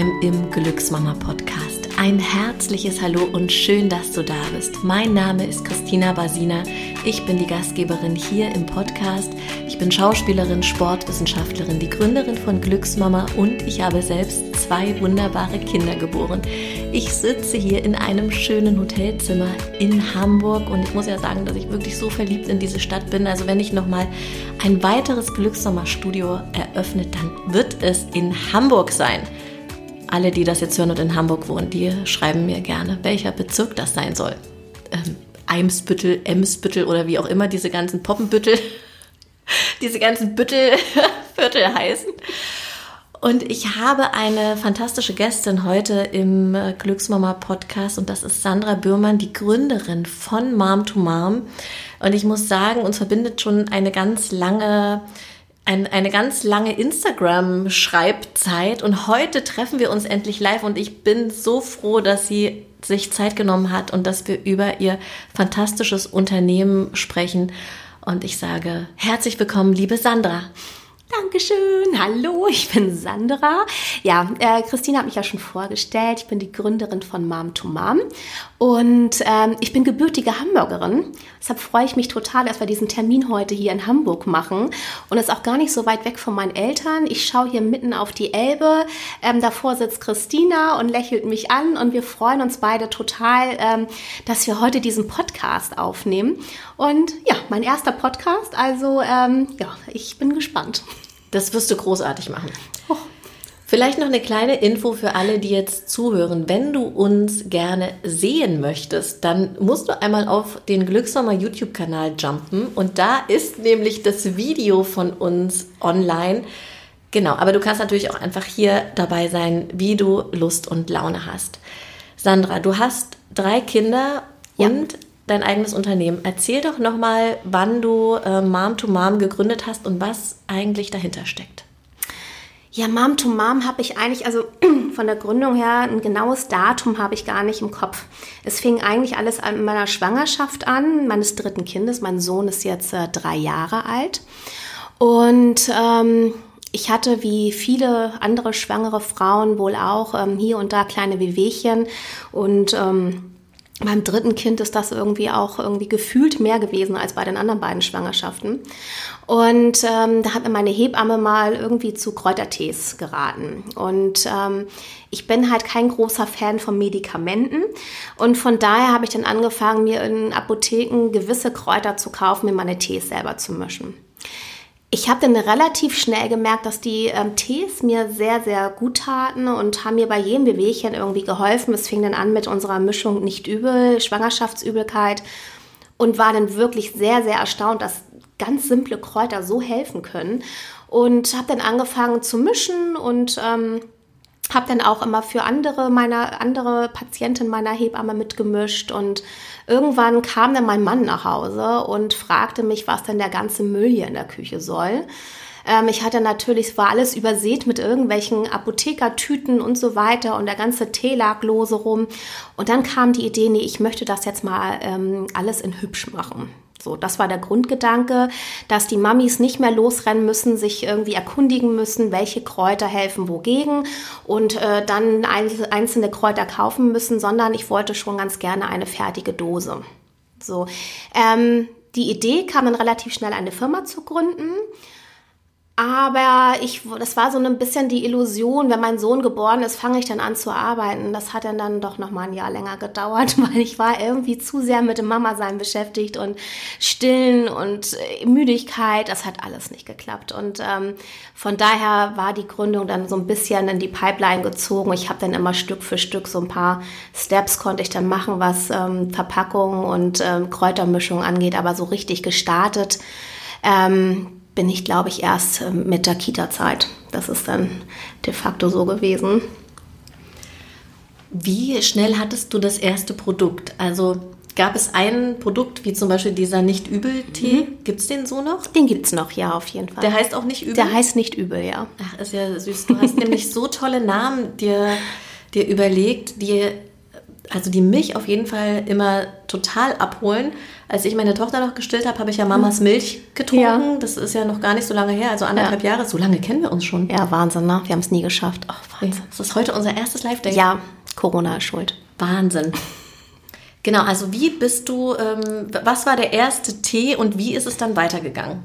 Time im Glücksmama Podcast. Ein herzliches Hallo und schön, dass du da bist. Mein Name ist Christina Basina. Ich bin die Gastgeberin hier im Podcast. Ich bin Schauspielerin, Sportwissenschaftlerin, die Gründerin von Glücksmama und ich habe selbst zwei wunderbare Kinder geboren. Ich sitze hier in einem schönen Hotelzimmer in Hamburg und ich muss ja sagen, dass ich wirklich so verliebt in diese Stadt bin. Also wenn ich nochmal ein weiteres Glückssommerstudio eröffne, dann wird es in Hamburg sein. Alle, die das jetzt hören und in Hamburg wohnen, die schreiben mir gerne, welcher Bezirk das sein soll. Ähm, Eimsbüttel, Emsbüttel oder wie auch immer diese ganzen Poppenbüttel, diese ganzen Büttelviertel heißen. Und ich habe eine fantastische Gästin heute im äh, Glücksmama Podcast und das ist Sandra Bürmann, die Gründerin von Mom to Mom. Und ich muss sagen, uns verbindet schon eine ganz lange ein, eine ganz lange Instagram-Schreibzeit und heute treffen wir uns endlich live und ich bin so froh, dass sie sich Zeit genommen hat und dass wir über ihr fantastisches Unternehmen sprechen. Und ich sage herzlich willkommen, liebe Sandra. Dankeschön. Hallo, ich bin Sandra. Ja, äh, Christine hat mich ja schon vorgestellt. Ich bin die Gründerin von Mom to Mom und ähm, ich bin gebürtige Hamburgerin. Deshalb freue ich mich total, dass wir diesen Termin heute hier in Hamburg machen und es ist auch gar nicht so weit weg von meinen Eltern. Ich schaue hier mitten auf die Elbe. Ähm, davor sitzt Christina und lächelt mich an und wir freuen uns beide total, ähm, dass wir heute diesen Podcast aufnehmen. Und ja, mein erster Podcast. Also ähm, ja, ich bin gespannt. Das wirst du großartig machen. Oh. Vielleicht noch eine kleine Info für alle, die jetzt zuhören. Wenn du uns gerne sehen möchtest, dann musst du einmal auf den Glückssommer YouTube-Kanal jumpen und da ist nämlich das Video von uns online. Genau, aber du kannst natürlich auch einfach hier dabei sein, wie du Lust und Laune hast. Sandra, du hast drei Kinder ja. und dein eigenes Unternehmen. Erzähl doch nochmal, wann du äh, Mom to Mom gegründet hast und was eigentlich dahinter steckt. Ja, Mom to Mom habe ich eigentlich, also von der Gründung her, ein genaues Datum habe ich gar nicht im Kopf. Es fing eigentlich alles in meiner Schwangerschaft an, meines dritten Kindes. Mein Sohn ist jetzt äh, drei Jahre alt. Und ähm, ich hatte wie viele andere schwangere Frauen wohl auch ähm, hier und da kleine Wehwehchen und ähm, beim dritten Kind ist das irgendwie auch irgendwie gefühlt mehr gewesen als bei den anderen beiden Schwangerschaften. Und ähm, da hat mir meine Hebamme mal irgendwie zu Kräutertees geraten. Und ähm, ich bin halt kein großer Fan von Medikamenten. Und von daher habe ich dann angefangen, mir in Apotheken gewisse Kräuter zu kaufen, mir meine Tees selber zu mischen. Ich habe dann relativ schnell gemerkt, dass die ähm, Tees mir sehr, sehr gut taten und haben mir bei jedem Bewegchen irgendwie geholfen. Es fing dann an mit unserer Mischung nicht übel, Schwangerschaftsübelkeit und war dann wirklich sehr, sehr erstaunt, dass ganz simple Kräuter so helfen können. Und habe dann angefangen zu mischen und ähm, habe dann auch immer für andere meiner andere Patienten meiner Hebamme mitgemischt und irgendwann kam dann mein Mann nach Hause und fragte mich, was denn der ganze Müll hier in der Küche soll. Ähm, ich hatte natürlich, war alles übersät mit irgendwelchen Apothekertüten und so weiter und der ganze Tee lag lose rum. Und dann kam die Idee, nee, ich möchte das jetzt mal ähm, alles in hübsch machen. So, das war der Grundgedanke, dass die Mamis nicht mehr losrennen müssen, sich irgendwie erkundigen müssen, welche Kräuter helfen wogegen und äh, dann einzelne Kräuter kaufen müssen, sondern ich wollte schon ganz gerne eine fertige Dose. So, ähm, die Idee kam dann relativ schnell, eine Firma zu gründen. Aber ich, das war so ein bisschen die Illusion, wenn mein Sohn geboren ist, fange ich dann an zu arbeiten. Das hat dann doch noch mal ein Jahr länger gedauert, weil ich war irgendwie zu sehr mit dem Mama-Sein beschäftigt und Stillen und äh, Müdigkeit. Das hat alles nicht geklappt. Und ähm, von daher war die Gründung dann so ein bisschen in die Pipeline gezogen. Ich habe dann immer Stück für Stück so ein paar Steps konnte ich dann machen, was ähm, Verpackung und ähm, Kräutermischung angeht. Aber so richtig gestartet ähm, bin ich, glaube ich, erst ähm, mit der Kita-Zeit. Das ist dann de facto so gewesen. Wie schnell hattest du das erste Produkt? Also gab es ein Produkt, wie zum Beispiel dieser Nicht-Übel-Tee? Mhm. Gibt es den so noch? Den gibt es noch, ja, auf jeden Fall. Der heißt auch nicht übel? Der heißt nicht übel, ja. Ach, ist ja süß. Du hast nämlich so tolle Namen dir, dir überlegt, die also die mich auf jeden Fall immer total abholen. Als ich meine Tochter noch gestillt habe, habe ich ja Mamas Milch getrunken. Ja. Das ist ja noch gar nicht so lange her, also anderthalb ja. Jahre. So lange kennen wir uns schon. Ja, Wahnsinn, ne? Wir haben es nie geschafft. Oh, Wahnsinn. Das ist heute unser erstes Live-Day. Ja, Corona ist schuld. Wahnsinn. Genau, also wie bist du, ähm, was war der erste Tee und wie ist es dann weitergegangen?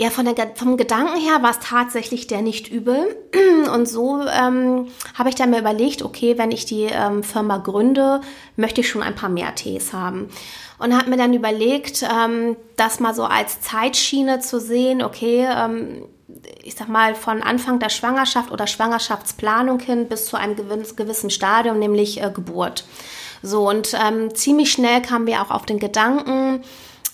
Ja, von der, vom Gedanken her war es tatsächlich der nicht übel. Und so ähm, habe ich dann mir überlegt, okay, wenn ich die ähm, Firma gründe, möchte ich schon ein paar mehr Tees haben. Und habe mir dann überlegt, ähm, das mal so als Zeitschiene zu sehen, okay, ähm, ich sag mal, von Anfang der Schwangerschaft oder Schwangerschaftsplanung hin bis zu einem gewissen Stadium, nämlich äh, Geburt. So, und ähm, ziemlich schnell kamen wir auch auf den Gedanken,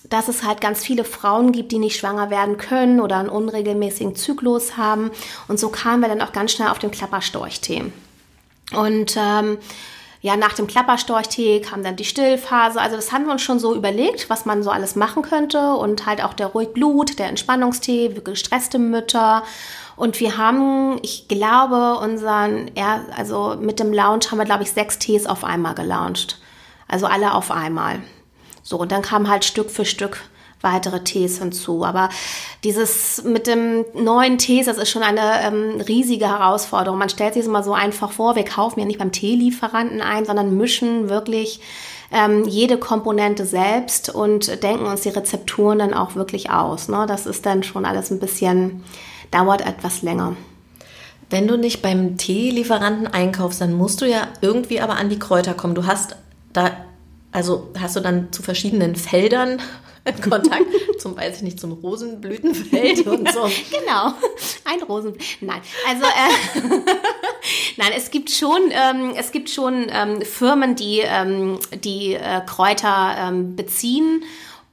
dass es halt ganz viele Frauen gibt, die nicht schwanger werden können oder einen unregelmäßigen Zyklus haben. Und so kamen wir dann auch ganz schnell auf den Klapperstorchtee. Und ähm, ja, nach dem Klapperstorchtee kam dann die Stillphase. Also das haben wir uns schon so überlegt, was man so alles machen könnte. Und halt auch der Ruhigblut, der Entspannungstee gestresste Mütter. Und wir haben, ich glaube, unseren, ja, also mit dem Lounge haben wir, glaube ich, sechs Tees auf einmal gelauncht. Also alle auf einmal. So, und dann kam halt Stück für Stück weitere Tees hinzu. Aber dieses mit dem neuen Tees, das ist schon eine ähm, riesige Herausforderung. Man stellt sich es immer so einfach vor, wir kaufen ja nicht beim Teelieferanten ein, sondern mischen wirklich ähm, jede Komponente selbst und denken uns die Rezepturen dann auch wirklich aus. Ne? Das ist dann schon alles ein bisschen, dauert etwas länger. Wenn du nicht beim Teelieferanten einkaufst, dann musst du ja irgendwie aber an die Kräuter kommen. Du hast da also hast du dann zu verschiedenen Feldern Kontakt, zum, weiß ich nicht, zum Rosenblütenfeld und so. genau, ein Rosen. Nein, also äh, nein, es gibt schon, ähm, es gibt schon ähm, Firmen, die ähm, die äh, Kräuter ähm, beziehen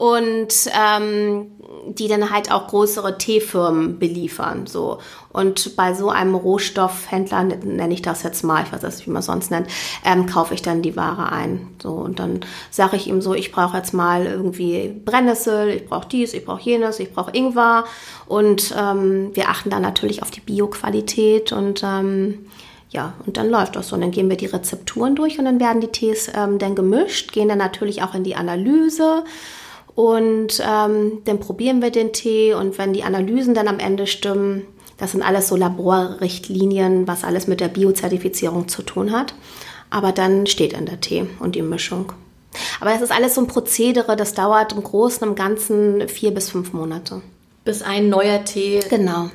und ähm, die dann halt auch größere Teefirmen beliefern. So. Und bei so einem Rohstoffhändler, nenne ich das jetzt mal, ich weiß nicht, wie man sonst nennt, ähm, kaufe ich dann die Ware ein. So, und dann sage ich ihm so, ich brauche jetzt mal irgendwie Brennnessel, ich brauche dies, ich brauche jenes, ich brauche Ingwer. Und ähm, wir achten dann natürlich auf die Bioqualität und ähm, ja, und dann läuft das so. Und dann gehen wir die Rezepturen durch und dann werden die Tees ähm, dann gemischt, gehen dann natürlich auch in die Analyse. Und ähm, dann probieren wir den Tee und wenn die Analysen dann am Ende stimmen, das sind alles so Laborrichtlinien, was alles mit der Biozertifizierung zu tun hat. Aber dann steht in der Tee und die Mischung. Aber es ist alles so ein Prozedere, das dauert im Großen und Ganzen vier bis fünf Monate. Bis ein neuer Tee genau.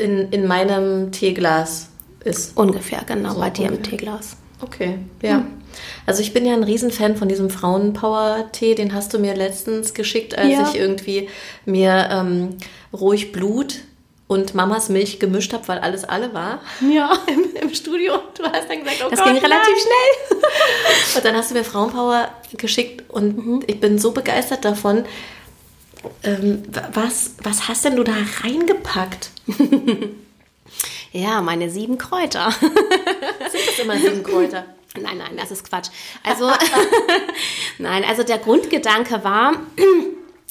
in, in meinem Teeglas ist. Ungefähr, genau, so bei dir im Teeglas. Okay, ja. Hm. Also ich bin ja ein Riesenfan von diesem Frauenpower-Tee, den hast du mir letztens geschickt, als ja. ich irgendwie mir ähm, ruhig Blut und Mamas Milch gemischt habe, weil alles alle war. Ja. Im, Im, Studio. Du hast dann gesagt, oh Das Gott, ging relativ nein. schnell. und dann hast du mir Frauenpower geschickt und mhm. ich bin so begeistert davon. Ähm, was, was hast denn du da reingepackt? ja, meine sieben Kräuter. Sind das immer sieben Kräuter? Nein, nein, das ist Quatsch. Also, nein, also der Grundgedanke war,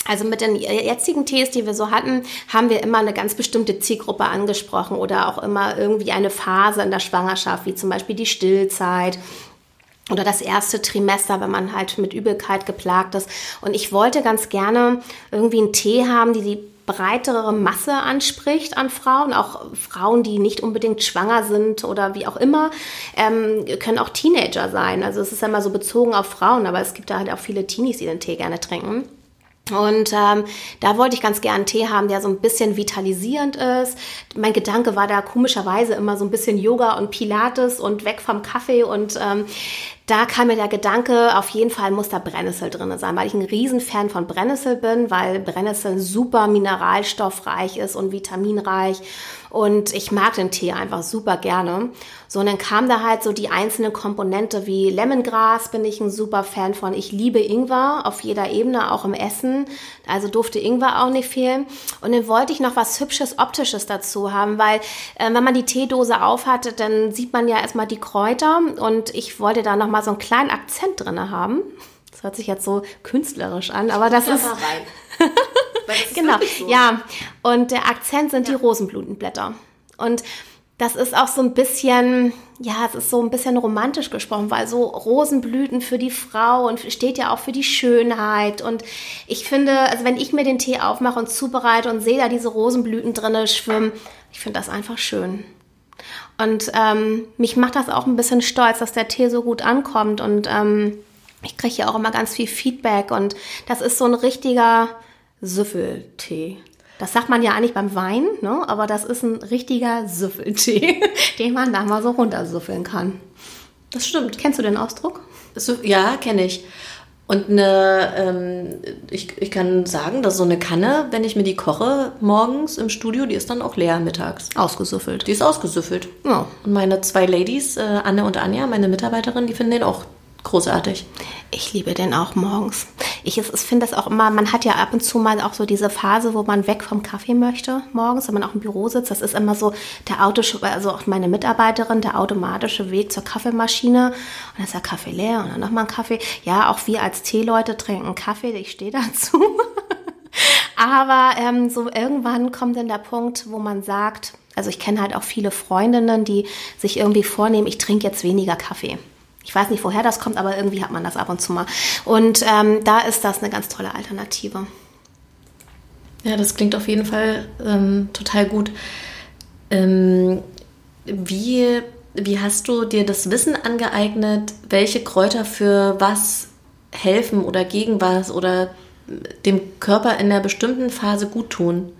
also mit den jetzigen Tees, die wir so hatten, haben wir immer eine ganz bestimmte Zielgruppe angesprochen oder auch immer irgendwie eine Phase in der Schwangerschaft, wie zum Beispiel die Stillzeit oder das erste Trimester, wenn man halt mit Übelkeit geplagt ist. Und ich wollte ganz gerne irgendwie einen Tee haben, die die breitere Masse anspricht an Frauen, auch Frauen, die nicht unbedingt schwanger sind oder wie auch immer, ähm, können auch Teenager sein. Also es ist ja immer so bezogen auf Frauen, aber es gibt da halt auch viele Teenies, die den Tee gerne trinken. Und ähm, da wollte ich ganz gern einen Tee haben, der so ein bisschen vitalisierend ist. Mein Gedanke war da komischerweise immer so ein bisschen Yoga und Pilates und weg vom Kaffee. Und ähm, da kam mir der Gedanke, auf jeden Fall muss da Brennnessel drin sein, weil ich ein Riesenfan von Brennnessel bin, weil Brennnessel super mineralstoffreich ist und vitaminreich. Und ich mag den Tee einfach super gerne. So, und dann kam da halt so die einzelnen Komponente wie Lemongras, bin ich ein super Fan von. Ich liebe Ingwer auf jeder Ebene, auch im Essen. Also durfte Ingwer auch nicht fehlen. Und dann wollte ich noch was Hübsches, Optisches dazu haben, weil äh, wenn man die Teedose aufhatte, dann sieht man ja erstmal die Kräuter. Und ich wollte da noch mal so einen kleinen Akzent drin haben. Das hört sich jetzt so künstlerisch an, aber das ist. Genau, so. ja. Und der Akzent sind ja. die Rosenblutenblätter. Und das ist auch so ein bisschen, ja, es ist so ein bisschen romantisch gesprochen, weil so Rosenblüten für die Frau und steht ja auch für die Schönheit. Und ich finde, also wenn ich mir den Tee aufmache und zubereite und sehe da diese Rosenblüten drinne schwimmen, ich finde das einfach schön. Und ähm, mich macht das auch ein bisschen stolz, dass der Tee so gut ankommt. Und ähm, ich kriege ja auch immer ganz viel Feedback. Und das ist so ein richtiger Süffeltee. Das sagt man ja eigentlich beim Wein, ne? aber das ist ein richtiger Süffeltee, den man da mal so runtersüffeln kann. Das stimmt. Kennst du den Ausdruck? Ja, kenne ich. Und eine, ähm, ich, ich kann sagen, dass so eine Kanne, wenn ich mir die koche morgens im Studio, die ist dann auch leer mittags. Ausgesüffelt. Die ist ausgesüffelt. Ja. Und meine zwei Ladies, äh, Anne und Anja, meine Mitarbeiterin, die finden den auch großartig. Ich liebe den auch morgens. Ich, ich finde das auch immer, man hat ja ab und zu mal auch so diese Phase, wo man weg vom Kaffee möchte morgens, wenn man auch im Büro sitzt. Das ist immer so der Autos, also auch meine Mitarbeiterin, der automatische Weg zur Kaffeemaschine. Und dann ist der Kaffee leer und dann nochmal ein Kaffee. Ja, auch wir als Teeleute trinken Kaffee, ich stehe dazu. Aber ähm, so irgendwann kommt dann der Punkt, wo man sagt, also ich kenne halt auch viele Freundinnen, die sich irgendwie vornehmen, ich trinke jetzt weniger Kaffee. Ich weiß nicht, woher das kommt, aber irgendwie hat man das ab und zu mal. Und ähm, da ist das eine ganz tolle Alternative. Ja, das klingt auf jeden Fall ähm, total gut. Ähm, wie, wie hast du dir das Wissen angeeignet, welche Kräuter für was helfen oder gegen was oder dem Körper in einer bestimmten Phase gut tun?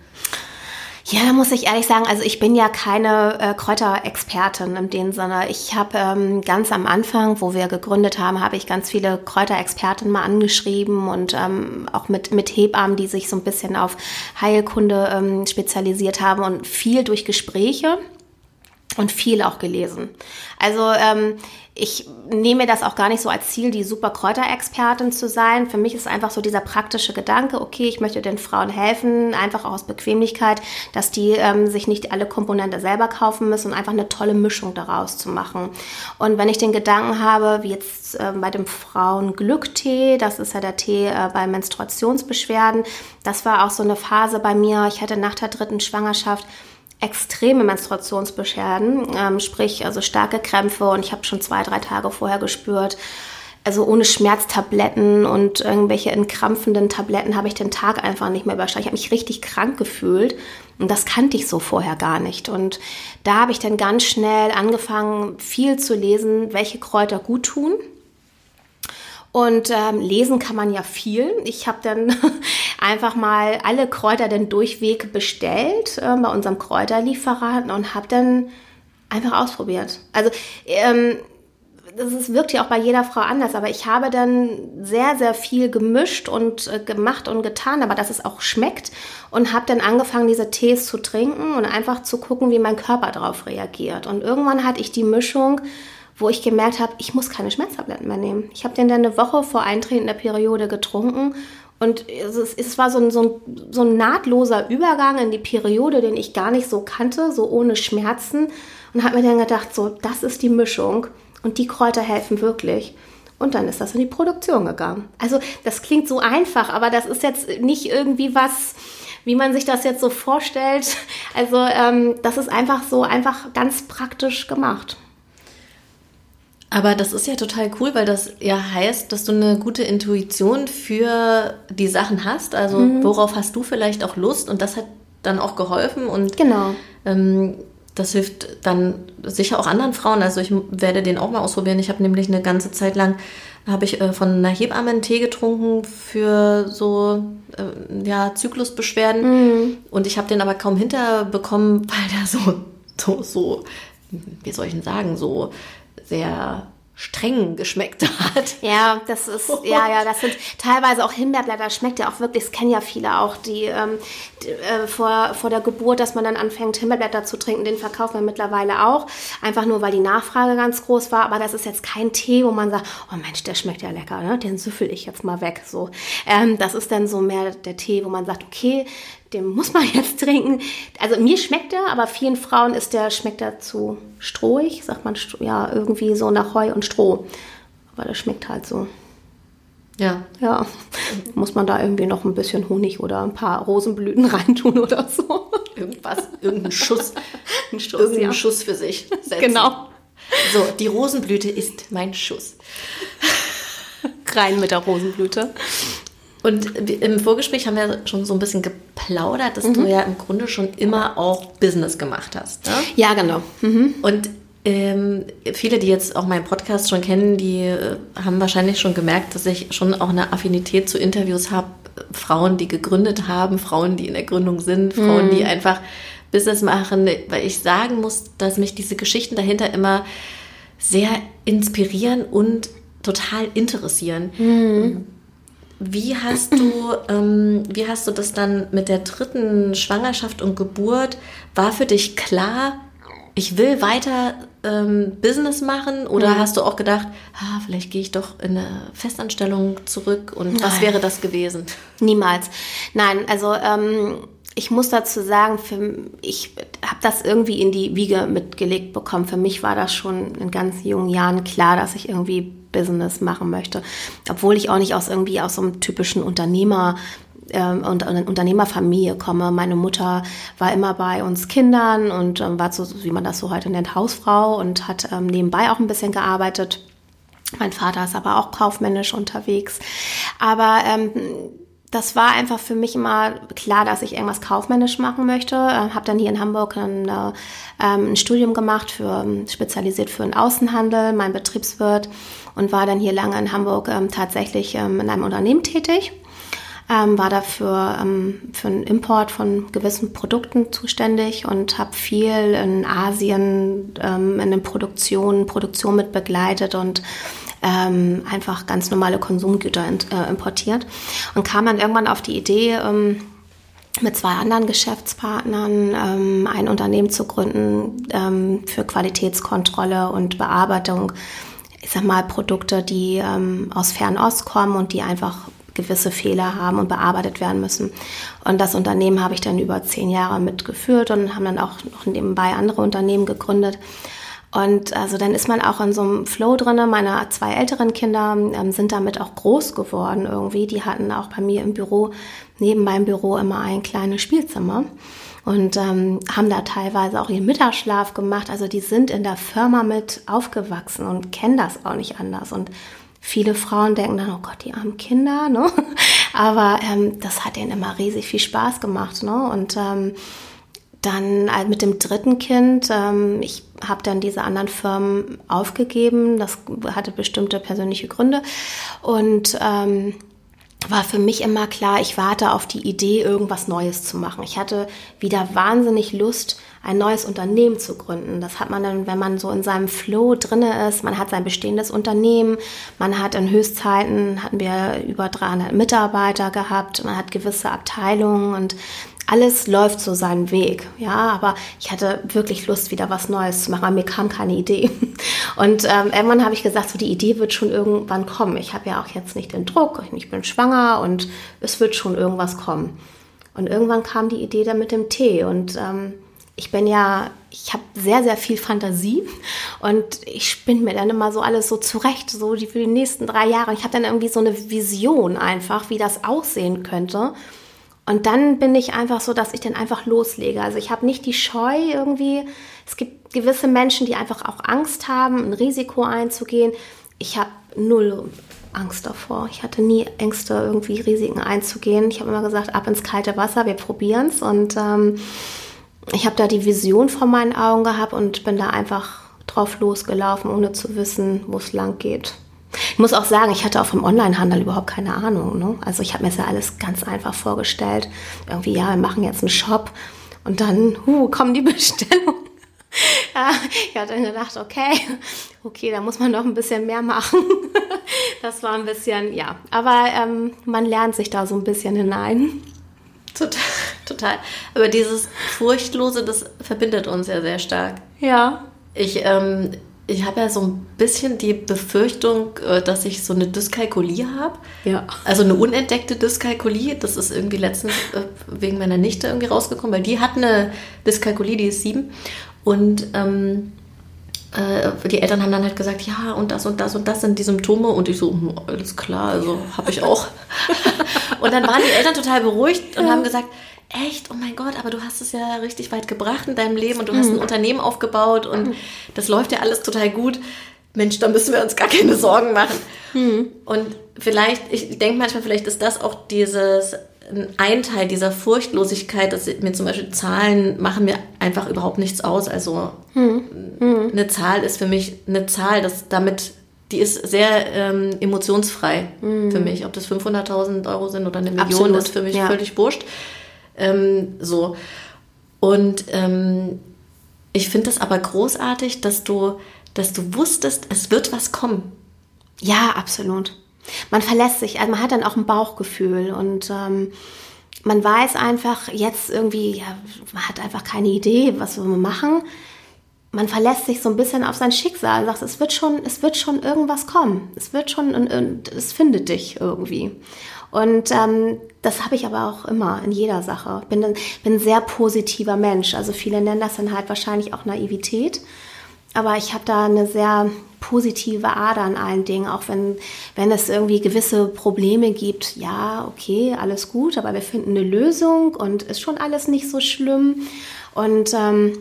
Ja, da muss ich ehrlich sagen, also ich bin ja keine äh, Kräuterexpertin in dem Sinne. Ich habe ähm, ganz am Anfang, wo wir gegründet haben, habe ich ganz viele Kräuterexperten mal angeschrieben und ähm, auch mit, mit Hebammen, die sich so ein bisschen auf Heilkunde ähm, spezialisiert haben und viel durch Gespräche und viel auch gelesen. Also ähm, ich nehme mir das auch gar nicht so als Ziel, die super Kräuterexpertin zu sein. Für mich ist einfach so dieser praktische Gedanke, okay, ich möchte den Frauen helfen, einfach auch aus Bequemlichkeit, dass die ähm, sich nicht alle Komponente selber kaufen müssen und einfach eine tolle Mischung daraus zu machen. Und wenn ich den Gedanken habe, wie jetzt äh, bei dem Frauenglücktee, das ist ja der Tee äh, bei Menstruationsbeschwerden, das war auch so eine Phase bei mir. Ich hatte nach der dritten Schwangerschaft extreme Menstruationsbeschwerden, ähm, sprich also starke Krämpfe und ich habe schon zwei, drei Tage vorher gespürt, also ohne Schmerztabletten und irgendwelche entkrampfenden Tabletten habe ich den Tag einfach nicht mehr überstanden. Ich habe mich richtig krank gefühlt und das kannte ich so vorher gar nicht. Und da habe ich dann ganz schnell angefangen, viel zu lesen, welche Kräuter gut tun und ähm, lesen kann man ja viel. Ich habe dann einfach mal alle Kräuter den Durchweg bestellt äh, bei unserem Kräuterlieferanten und habe dann einfach ausprobiert. Also ähm, das ist, wirkt ja auch bei jeder Frau anders, aber ich habe dann sehr, sehr viel gemischt und äh, gemacht und getan, aber dass es auch schmeckt und habe dann angefangen, diese Tees zu trinken und einfach zu gucken, wie mein Körper darauf reagiert. Und irgendwann hatte ich die Mischung, wo ich gemerkt habe, ich muss keine Schmerztabletten mehr nehmen. Ich habe den dann eine Woche vor Eintreten der Periode getrunken und es, es war so ein, so, ein, so ein nahtloser Übergang in die Periode, den ich gar nicht so kannte, so ohne Schmerzen und habe mir dann gedacht, so, das ist die Mischung und die Kräuter helfen wirklich. Und dann ist das in die Produktion gegangen. Also das klingt so einfach, aber das ist jetzt nicht irgendwie was, wie man sich das jetzt so vorstellt. Also ähm, das ist einfach so einfach ganz praktisch gemacht. Aber das ist ja total cool, weil das ja heißt, dass du eine gute Intuition für die Sachen hast. Also mhm. worauf hast du vielleicht auch Lust und das hat dann auch geholfen und genau. Ähm, das hilft dann sicher auch anderen Frauen. Also ich werde den auch mal ausprobieren. Ich habe nämlich eine ganze Zeit lang habe ich äh, von einer Hebamme einen Tee getrunken für so äh, ja Zyklusbeschwerden mhm. und ich habe den aber kaum hinterbekommen, weil der so so so wie soll ich denn sagen so sehr streng geschmeckt hat. Ja, das ist, ja, ja, das sind teilweise auch Himbeerblätter, schmeckt ja auch wirklich, das kennen ja viele auch, die, ähm, die äh, vor, vor der Geburt, dass man dann anfängt, Himbeerblätter zu trinken, den verkaufen wir mittlerweile auch, einfach nur, weil die Nachfrage ganz groß war, aber das ist jetzt kein Tee, wo man sagt, oh Mensch, der schmeckt ja lecker, ne? den süffel ich jetzt mal weg, so. Ähm, das ist dann so mehr der Tee, wo man sagt, okay, den muss man jetzt trinken. Also mir schmeckt er, aber vielen Frauen ist der, schmeckt er zu strohig, sagt man, ja, irgendwie so nach Heu und Stroh. Aber der schmeckt halt so. Ja. Ja. Muss man da irgendwie noch ein bisschen Honig oder ein paar Rosenblüten reintun oder so. irgendwas, irgendeinen Schuss, Ein Schuss, irgendeinen ja. Schuss für sich setzen. Genau. So, die Rosenblüte ist mein Schuss. Rein mit der Rosenblüte. Und im Vorgespräch haben wir schon so ein bisschen geplaudert, dass du ja im Grunde schon immer auch Business gemacht hast. Ne? Ja, genau. Mhm. Und ähm, viele, die jetzt auch meinen Podcast schon kennen, die äh, haben wahrscheinlich schon gemerkt, dass ich schon auch eine Affinität zu Interviews habe. Frauen, die gegründet haben, Frauen, die in der Gründung sind, Frauen, die einfach Business machen, weil ich sagen muss, dass mich diese Geschichten dahinter immer sehr inspirieren und total interessieren. Wie hast du, ähm, wie hast du das dann mit der dritten Schwangerschaft und Geburt? War für dich klar, ich will weiter ähm, Business machen? Oder hast du auch gedacht, ah, vielleicht gehe ich doch in eine Festanstellung zurück? Und was Nein. wäre das gewesen? Niemals. Nein, also ähm, ich muss dazu sagen, für, ich habe das irgendwie in die Wiege mitgelegt bekommen. Für mich war das schon in ganz jungen Jahren klar, dass ich irgendwie Business machen möchte. Obwohl ich auch nicht aus irgendwie aus so einem typischen Unternehmer ähm, und und Unternehmerfamilie komme. Meine Mutter war immer bei uns Kindern und ähm, war so, wie man das so heute nennt, Hausfrau und hat ähm, nebenbei auch ein bisschen gearbeitet. Mein Vater ist aber auch kaufmännisch unterwegs. Aber ähm, das war einfach für mich immer klar, dass ich irgendwas kaufmännisch machen möchte. Äh, habe dann hier in Hamburg ein, äh, ähm, ein Studium gemacht, für, spezialisiert für den Außenhandel, mein Betriebswirt und war dann hier lange in Hamburg ähm, tatsächlich ähm, in einem Unternehmen tätig. Ähm, war dafür ähm, für den Import von gewissen Produkten zuständig und habe viel in Asien ähm, in den Produktionen, Produktion mit begleitet und ähm, einfach ganz normale Konsumgüter int, äh, importiert und kam dann irgendwann auf die Idee, ähm, mit zwei anderen Geschäftspartnern ähm, ein Unternehmen zu gründen ähm, für Qualitätskontrolle und Bearbeitung. Ich sag mal Produkte, die ähm, aus Fernost kommen und die einfach gewisse Fehler haben und bearbeitet werden müssen. Und das Unternehmen habe ich dann über zehn Jahre mitgeführt und haben dann auch noch nebenbei andere Unternehmen gegründet. Und also dann ist man auch in so einem Flow drinne. Meine zwei älteren Kinder ähm, sind damit auch groß geworden irgendwie. Die hatten auch bei mir im Büro, neben meinem Büro immer ein kleines Spielzimmer und ähm, haben da teilweise auch ihren Mittagsschlaf gemacht. Also die sind in der Firma mit aufgewachsen und kennen das auch nicht anders. Und viele Frauen denken dann, oh Gott, die armen Kinder, ne? Aber ähm, das hat ihnen immer riesig viel Spaß gemacht, ne? Und ähm, dann äh, mit dem dritten Kind, ähm, ich habe dann diese anderen Firmen aufgegeben. Das hatte bestimmte persönliche Gründe. Und ähm, war für mich immer klar, ich warte auf die Idee, irgendwas Neues zu machen. Ich hatte wieder wahnsinnig Lust, ein neues Unternehmen zu gründen. Das hat man dann, wenn man so in seinem Flow drinne ist. Man hat sein bestehendes Unternehmen. Man hat in Höchstzeiten, hatten wir über 300 Mitarbeiter gehabt. Man hat gewisse Abteilungen und alles läuft so seinen Weg, ja, aber ich hatte wirklich Lust, wieder was Neues zu machen, mir kam keine Idee. Und ähm, irgendwann habe ich gesagt, so die Idee wird schon irgendwann kommen. Ich habe ja auch jetzt nicht den Druck, ich bin schwanger und es wird schon irgendwas kommen. Und irgendwann kam die Idee dann mit dem Tee und ähm, ich bin ja, ich habe sehr, sehr viel Fantasie und ich spinne mir dann immer so alles so zurecht, so die für die nächsten drei Jahre. Ich habe dann irgendwie so eine Vision einfach, wie das aussehen könnte. Und dann bin ich einfach so, dass ich dann einfach loslege. Also ich habe nicht die Scheu irgendwie. Es gibt gewisse Menschen, die einfach auch Angst haben, ein Risiko einzugehen. Ich habe null Angst davor. Ich hatte nie Ängste, irgendwie Risiken einzugehen. Ich habe immer gesagt, ab ins kalte Wasser, wir probieren es. Und ähm, ich habe da die Vision vor meinen Augen gehabt und bin da einfach drauf losgelaufen, ohne zu wissen, wo es lang geht. Ich muss auch sagen, ich hatte auch vom Onlinehandel überhaupt keine Ahnung. Ne? Also ich habe mir das ja alles ganz einfach vorgestellt. Irgendwie, ja, wir machen jetzt einen Shop und dann huh, kommen die Bestellungen. Ja, ich hatte dann gedacht, okay, okay, da muss man doch ein bisschen mehr machen. Das war ein bisschen, ja, aber ähm, man lernt sich da so ein bisschen hinein. Total, total. Aber dieses Furchtlose, das verbindet uns ja sehr stark. Ja. Ich, ähm, ich habe ja so ein bisschen die Befürchtung, äh, dass ich so eine Dyskalkulie habe. Ja. Also eine unentdeckte Dyskalkulie. Das ist irgendwie letztens äh, wegen meiner Nichte irgendwie rausgekommen, weil die hat eine Dyskalkulie, die ist sieben. Und ähm, äh, die Eltern haben dann halt gesagt, ja, und das und das und das sind die Symptome. Und ich so, hm, alles klar, also habe ich auch. Und dann waren die Eltern total beruhigt und haben gesagt, echt, oh mein Gott, aber du hast es ja richtig weit gebracht in deinem Leben und du hast ein Unternehmen aufgebaut und das läuft ja alles total gut. Mensch, da müssen wir uns gar keine Sorgen machen. Und vielleicht, ich denke manchmal, vielleicht ist das auch dieses ein Teil dieser Furchtlosigkeit, dass mir zum Beispiel Zahlen machen mir einfach überhaupt nichts aus. Also eine Zahl ist für mich eine Zahl, das damit die ist sehr ähm, emotionsfrei für mich. Ob das 500.000 Euro sind oder eine Million, Absolut, ist für mich ja. völlig wurscht. Ähm, so. Und ähm, ich finde das aber großartig, dass du, dass du wusstest, es wird was kommen. Ja, absolut. Man verlässt sich, also man hat dann auch ein Bauchgefühl und ähm, man weiß einfach jetzt irgendwie, ja, man hat einfach keine Idee, was wir machen. Man verlässt sich so ein bisschen auf sein Schicksal, sagt, es wird schon, es wird schon irgendwas kommen. Es wird schon, und, und es findet dich irgendwie. Und ähm, das habe ich aber auch immer in jeder Sache. Bin bin ein sehr positiver Mensch. Also viele nennen das dann halt wahrscheinlich auch Naivität. Aber ich habe da eine sehr positive Ader an allen Dingen, auch wenn, wenn es irgendwie gewisse Probleme gibt. Ja, okay, alles gut, aber wir finden eine Lösung und ist schon alles nicht so schlimm. Und ähm,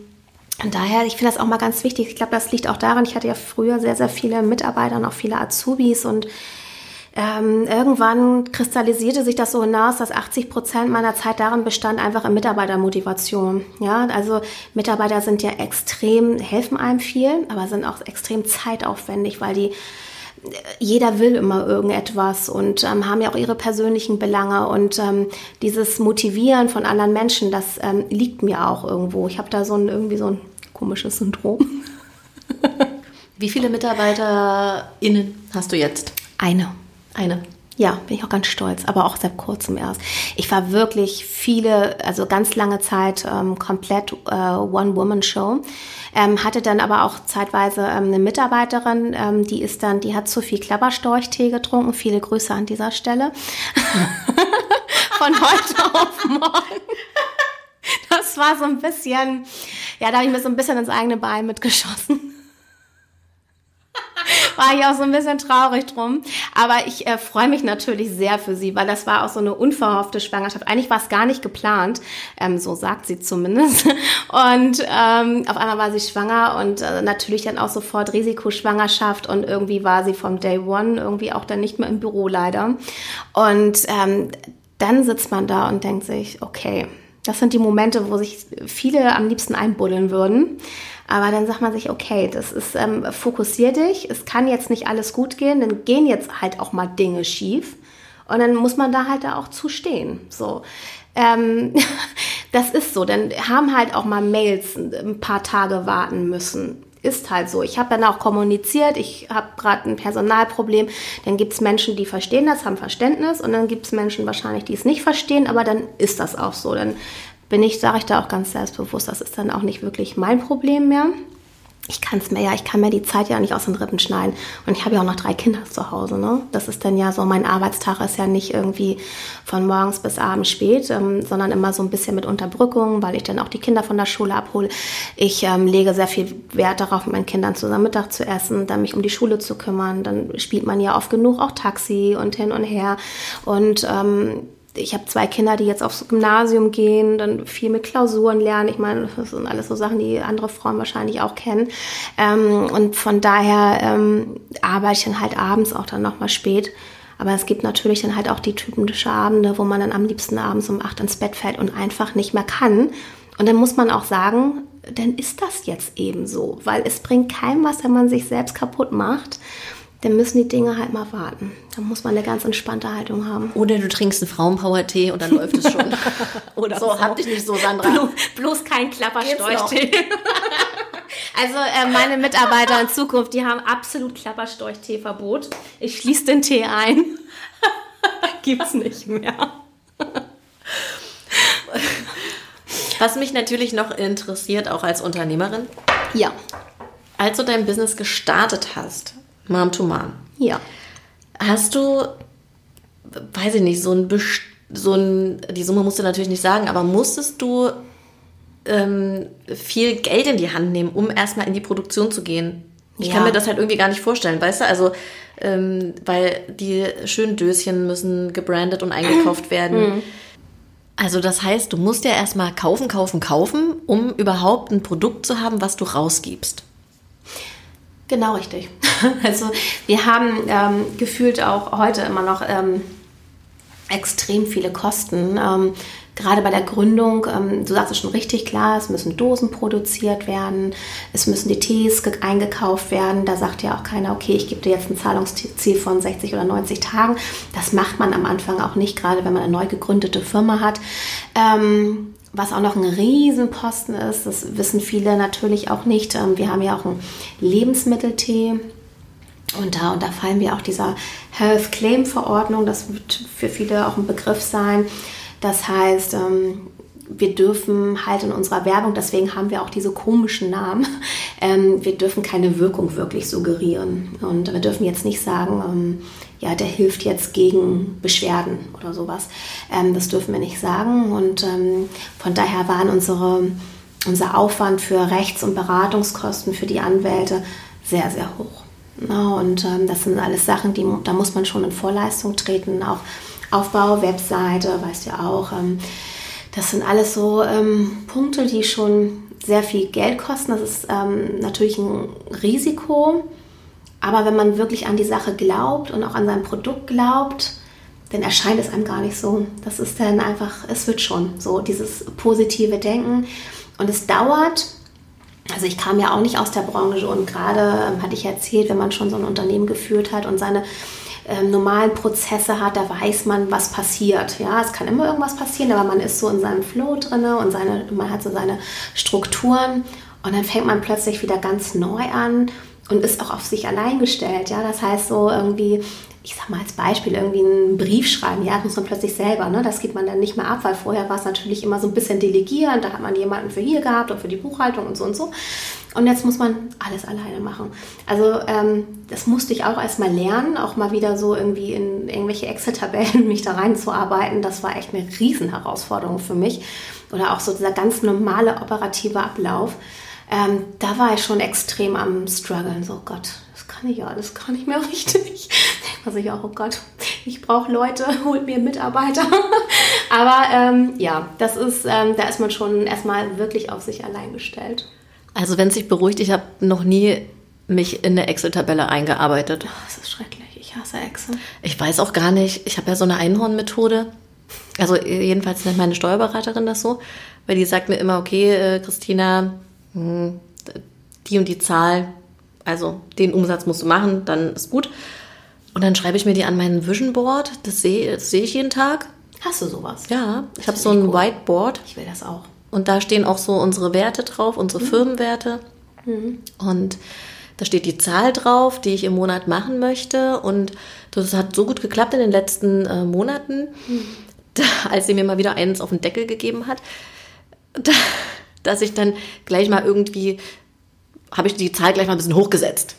daher, ich finde das auch mal ganz wichtig. Ich glaube, das liegt auch daran, ich hatte ja früher sehr, sehr viele Mitarbeiter und auch viele Azubis und ähm, irgendwann kristallisierte sich das so hinaus, dass 80 Prozent meiner Zeit darin bestand, einfach in Mitarbeitermotivation. Ja, also Mitarbeiter sind ja extrem, helfen einem viel, aber sind auch extrem zeitaufwendig, weil die jeder will immer irgendetwas und ähm, haben ja auch ihre persönlichen Belange und ähm, dieses Motivieren von anderen Menschen, das ähm, liegt mir auch irgendwo. Ich habe da so ein irgendwie so ein komisches Syndrom. Wie viele MitarbeiterInnen hast du jetzt? Eine. Eine. Ja, bin ich auch ganz stolz, aber auch seit kurzem erst. Ich war wirklich viele, also ganz lange Zeit ähm, komplett äh, One-Woman-Show. Ähm, hatte dann aber auch zeitweise ähm, eine Mitarbeiterin, ähm, die ist dann, die hat zu viel Klapperstorchtee getrunken. Viele Grüße an dieser Stelle. Von heute auf morgen. Das war so ein bisschen, ja, da habe ich mir so ein bisschen ins eigene Bein mitgeschossen war ich auch so ein bisschen traurig drum. Aber ich äh, freue mich natürlich sehr für sie, weil das war auch so eine unverhoffte Schwangerschaft. Eigentlich war es gar nicht geplant, ähm, so sagt sie zumindest. Und ähm, auf einmal war sie schwanger und äh, natürlich dann auch sofort Risikoschwangerschaft und irgendwie war sie vom Day One irgendwie auch dann nicht mehr im Büro leider. Und ähm, dann sitzt man da und denkt sich, okay, das sind die Momente, wo sich viele am liebsten einbuddeln würden. Aber dann sagt man sich, okay, das ist, ähm, fokussier dich, es kann jetzt nicht alles gut gehen, dann gehen jetzt halt auch mal Dinge schief. Und dann muss man da halt da auch zustehen. So. Ähm, das ist so. Dann haben halt auch mal Mails ein paar Tage warten müssen. Ist halt so. Ich habe dann auch kommuniziert, ich habe gerade ein Personalproblem. Dann gibt es Menschen, die verstehen das, haben Verständnis. Und dann gibt es Menschen wahrscheinlich, die es nicht verstehen. Aber dann ist das auch so. Dann bin ich, sage ich da auch ganz selbstbewusst, das ist dann auch nicht wirklich mein Problem mehr. Ich kann es mir ja, ich kann mir die Zeit ja nicht aus den Rippen schneiden. Und ich habe ja auch noch drei Kinder zu Hause. Ne? Das ist dann ja so, mein Arbeitstag ist ja nicht irgendwie von morgens bis abends spät, ähm, sondern immer so ein bisschen mit Unterbrückung, weil ich dann auch die Kinder von der Schule abhole. Ich ähm, lege sehr viel Wert darauf, mit meinen Kindern zusammen Mittag zu essen, dann mich um die Schule zu kümmern. Dann spielt man ja oft genug auch Taxi und hin und her. Und ähm, ich habe zwei Kinder, die jetzt aufs Gymnasium gehen, dann viel mit Klausuren lernen. Ich meine, das sind alles so Sachen, die andere Frauen wahrscheinlich auch kennen. Ähm, und von daher ähm, arbeite ich dann halt abends auch dann nochmal spät. Aber es gibt natürlich dann halt auch die typische Abende, wo man dann am liebsten abends um acht ins Bett fällt und einfach nicht mehr kann. Und dann muss man auch sagen, dann ist das jetzt eben so, weil es bringt keinem was, wenn man sich selbst kaputt macht dann müssen die Dinge halt mal warten. Da muss man eine ganz entspannte Haltung haben. Oder du trinkst einen Frauenpower-Tee und dann läuft es schon. Oder so, hab dich nicht so, Sandra. Blo bloß kein Klapperstorchtee. also äh, meine Mitarbeiter in Zukunft, die haben absolut Klapperstorchtee-Verbot. Ich schließe den Tee ein. Gibt's nicht mehr. Was mich natürlich noch interessiert, auch als Unternehmerin. Ja. Als du dein Business gestartet hast, Mom to Mom. Ja. Hast du, weiß ich nicht, so ein, Best so ein, die Summe musst du natürlich nicht sagen, aber musstest du ähm, viel Geld in die Hand nehmen, um erstmal in die Produktion zu gehen? Ich Ja. kann mir das halt irgendwie gar nicht vorstellen, weißt du? Also, ähm, weil die schönen Döschen müssen gebrandet und eingekauft werden. Also das heißt, du musst ja erstmal kaufen, kaufen, kaufen, um überhaupt ein Produkt zu haben, was du rausgibst. Genau richtig. Also wir haben ähm, gefühlt auch heute immer noch ähm, extrem viele Kosten. Ähm, gerade bei der Gründung, ähm, du sagst es schon richtig klar, es müssen Dosen produziert werden, es müssen die Tees ge- eingekauft werden. Da sagt ja auch keiner, okay, ich gebe dir jetzt ein Zahlungsziel von 60 oder 90 Tagen. Das macht man am Anfang auch nicht, gerade wenn man eine neu gegründete Firma hat. Ähm, was auch noch ein Riesenposten ist, das wissen viele natürlich auch nicht. Ähm, Wir haben ja auch einen Lebensmitteltee. Und da, und da fallen wir auch dieser Health Claim Verordnung, das wird für viele auch ein Begriff sein. Das heißt, ähm, wir dürfen halt in unserer Werbung, deswegen haben wir auch diese komischen Namen, ähm, wir dürfen keine Wirkung wirklich suggerieren. Und wir dürfen jetzt nicht sagen, ja, der hilft jetzt gegen Beschwerden oder sowas. Ähm, das dürfen wir nicht sagen. Und ähm, von daher waren unsere, unser Aufwand für Rechts- und Beratungskosten für die Anwälte sehr, sehr hoch. Ja, und ähm, das sind alles Sachen, die, da muss man schon in Vorleistung treten. Auch Aufbau, Webseite, weißt du ja auch. Ähm, das sind alles so ähm, Punkte, die schon sehr viel Geld kosten. Das ist ähm, natürlich ein Risiko. Aber wenn man wirklich an die Sache glaubt und auch an sein Produkt glaubt, dann erscheint es einem gar nicht so. Das ist dann einfach, es wird schon so, dieses positive Denken. Und es dauert, also ich kam ja auch nicht aus der Branche und gerade ähm, hatte ich erzählt, wenn man schon so ein Unternehmen geführt hat und seine ähm, normalen Prozesse hat, da weiß man, was passiert. Ja, es kann immer irgendwas passieren, aber man ist so in seinem Flow drin und seine, man hat so seine Strukturen und dann fängt man plötzlich wieder ganz neu an und ist auch auf sich allein gestellt. Ja, das heißt so irgendwie, ich sag mal als Beispiel, irgendwie einen Brief schreiben, ja, das muss man plötzlich selber, ne? Das geht man dann nicht mehr ab, weil vorher war es natürlich immer so ein bisschen delegieren, da hat man jemanden für hier gehabt und für die Buchhaltung und so und so. Und jetzt muss man alles alleine machen. Also ähm, das musste ich auch erstmal lernen, auch mal wieder so irgendwie in irgendwelche Excel-Tabellen mich da reinzuarbeiten. Das war echt eine Riesenherausforderung für mich. Oder auch so dieser ganz normale operative Ablauf. Ähm, da war ich schon extrem am struggeln. So Gott, das kann ich ja, das kann ich mehr richtig. Also ich auch, oh Gott, ich brauche Leute, holt mir Mitarbeiter. Aber ähm, ja, das ist, ähm, da ist man schon erstmal wirklich auf sich allein gestellt. Also wenn es sich beruhigt, ich habe noch nie mich in eine Excel-Tabelle eingearbeitet. Oh, das ist schrecklich. Ich hasse Excel. Ich weiß auch gar nicht, ich habe ja so eine Einhorn-Methode. Also jedenfalls nennt meine Steuerberaterin das so, weil die sagt mir immer, okay, äh, Christina, die und die Zahl, also den Umsatz musst du machen, dann ist gut. Und dann schreibe ich mir die an meinen Vision Board, das sehe das sehe ich jeden Tag. Hast du sowas? Ja, ich habe Das so ein cool. Whiteboard Ich will das auch. und da stehen auch so unsere Werte drauf, unsere Firmenwerte. Und da steht die Zahl drauf, die ich im Monat machen möchte. Und das hat so gut geklappt in den letzten äh, Monaten, da, als sie mir mal wieder eins auf den Deckel gegeben hat, da, dass ich dann gleich mal irgendwie, habe ich die Zahl gleich mal ein bisschen hochgesetzt.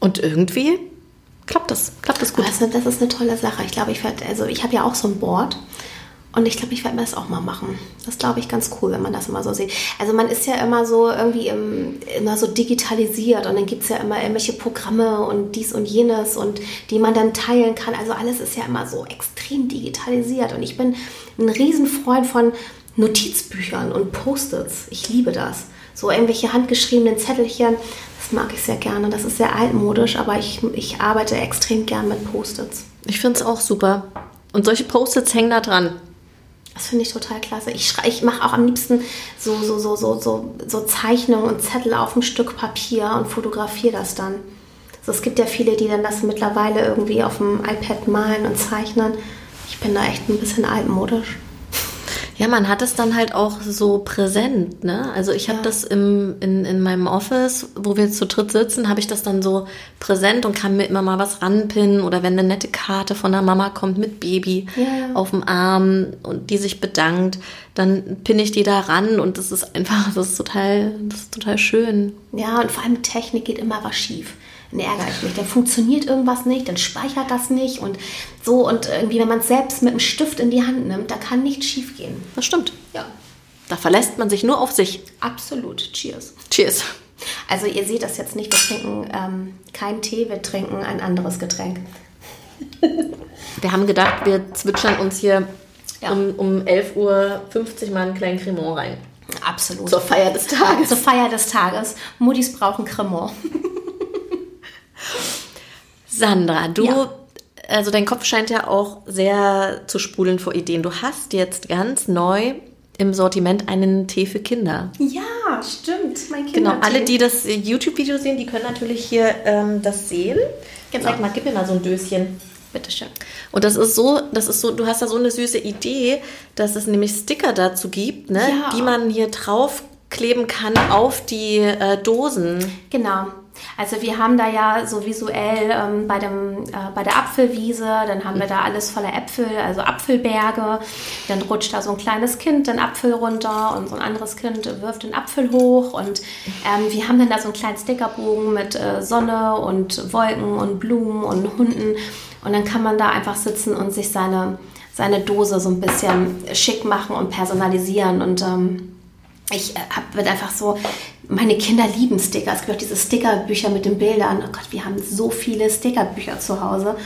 Und irgendwie klappt das, klappt das gut. Das, ist- das ist eine tolle Sache. Ich glaube, ich werde, also ich habe ja auch so ein Board und ich glaube, ich werde mir das auch mal machen. Das glaube ich ganz cool, wenn man das immer so sieht. Also man ist ja immer so irgendwie im, immer so digitalisiert und dann gibt es ja immer irgendwelche Programme und dies und jenes und die man dann teilen kann. Also alles ist ja immer so extrem digitalisiert und ich bin ein Riesenfreund von Notizbüchern und Post-its. Ich liebe das. So irgendwelche handgeschriebenen Zettelchen, das mag ich sehr gerne. Das ist sehr altmodisch, aber ich, ich arbeite extrem gern mit Post-its. Ich finde es auch super. Und solche Post-its hängen da dran. Das finde ich total klasse. Ich, schrei- ich mache auch am liebsten so, so, so, so, so, so Zeichnungen und Zettel auf ein Stück Papier und fotografiere das dann. Also es gibt ja viele, die dann das mittlerweile irgendwie auf dem iPad malen und zeichnen. Ich bin da echt ein bisschen altmodisch. Ja, man hat es dann halt auch so präsent, ne? Also ich habe Ja. das im, in, in meinem Office, wo wir zu dritt sitzen, habe ich das dann so präsent und kann mir immer mal was ranpinnen oder wenn eine nette Karte von der Mama kommt mit Baby Ja. auf dem Arm und die sich bedankt, dann pinne ich die da ran und das ist einfach, das ist total, das ist total schön. Ja, und vor allem Technik geht immer was schief. Dann ärgere ich mich. Dann funktioniert irgendwas nicht, dann speichert das nicht und so. Und irgendwie, wenn man es selbst mit einem Stift in die Hand nimmt, da kann nichts schief gehen. Das stimmt. Ja, Da verlässt man sich nur auf sich. absolut. Cheers. Cheers. Also ihr seht das jetzt nicht, wir trinken ähm, keinen Tee, wir trinken ein anderes Getränk. wir haben gedacht, wir zwitschern uns hier ja. um, um 11.50 Uhr mal einen kleinen Cremant rein. Absolut. Zur Feier des Tages. Zur Feier des Tages. Muttis brauchen Cremant. Sandra, du, ja. also dein Kopf scheint ja auch sehr zu sprudeln vor Ideen. Du hast jetzt ganz neu im Sortiment einen Tee für Kinder. Ja, stimmt. Mein genau, alle, die das YouTube-Video sehen, die können natürlich hier ähm, das sehen. Genau. Zeig mal, gib mir mal so ein Döschen. Bitteschön. Und das ist so, das ist so, du hast da so eine süße Idee, dass es nämlich Sticker dazu gibt, ne, ja. die man hier draufkleben kann auf die äh, Dosen. Genau. Also wir haben da ja so visuell ähm, bei, dem, äh, bei der Apfelwiese, dann haben wir da alles voller Äpfel, also Apfelberge. Dann rutscht da so ein kleines Kind den Apfel runter und so ein anderes Kind wirft den Apfel hoch. Und ähm, wir haben dann da so einen kleinen Stickerbogen mit äh, Sonne und Wolken und Blumen und Hunden. Und dann kann man da einfach sitzen und sich seine, seine Dose so ein bisschen schick machen und personalisieren. Und ähm, ich äh, habe einfach so, meine Kinder lieben Sticker. Es gibt auch diese Stickerbücher mit den Bildern. Oh Gott, wir haben so viele Stickerbücher zu Hause.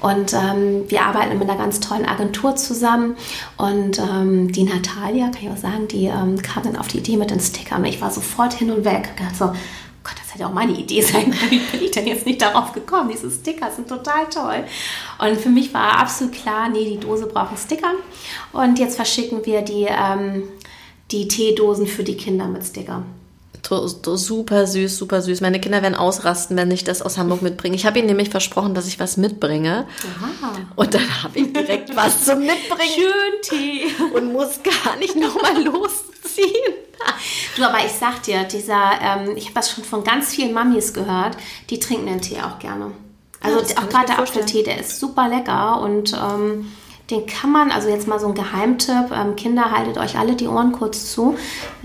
Und ähm, wir arbeiten mit einer ganz tollen Agentur zusammen. Und ähm, die Natalia, kann ich auch sagen, die ähm, kam dann auf die Idee mit den Stickern. Ich war sofort hin und weg. Und so, Gott, das hätte auch meine Idee sein können. Wie bin ich denn jetzt nicht darauf gekommen? Diese Sticker sind total toll. Und für mich war absolut klar, nee, die Dose braucht einen Sticker. Und jetzt verschicken wir die, ähm, die Teedosen für die Kinder mit Sticker. Super süß, super süß. Meine Kinder werden ausrasten, wenn ich das aus Hamburg mitbringe. Ich habe ihnen nämlich versprochen, dass ich was mitbringe. Aha. Und dann habe ich direkt was zum Mitbringen. Schön Tee. Und muss gar nicht nochmal losziehen. Du, aber ich sag dir, dieser, ähm, ich habe das schon von ganz vielen Mamis gehört, die trinken den Tee auch gerne. Also ja, auch gerade der Apfeltee, der ist super lecker und ähm, den kann man, also jetzt mal so ein Geheimtipp, ähm, Kinder, haltet euch alle die Ohren kurz zu.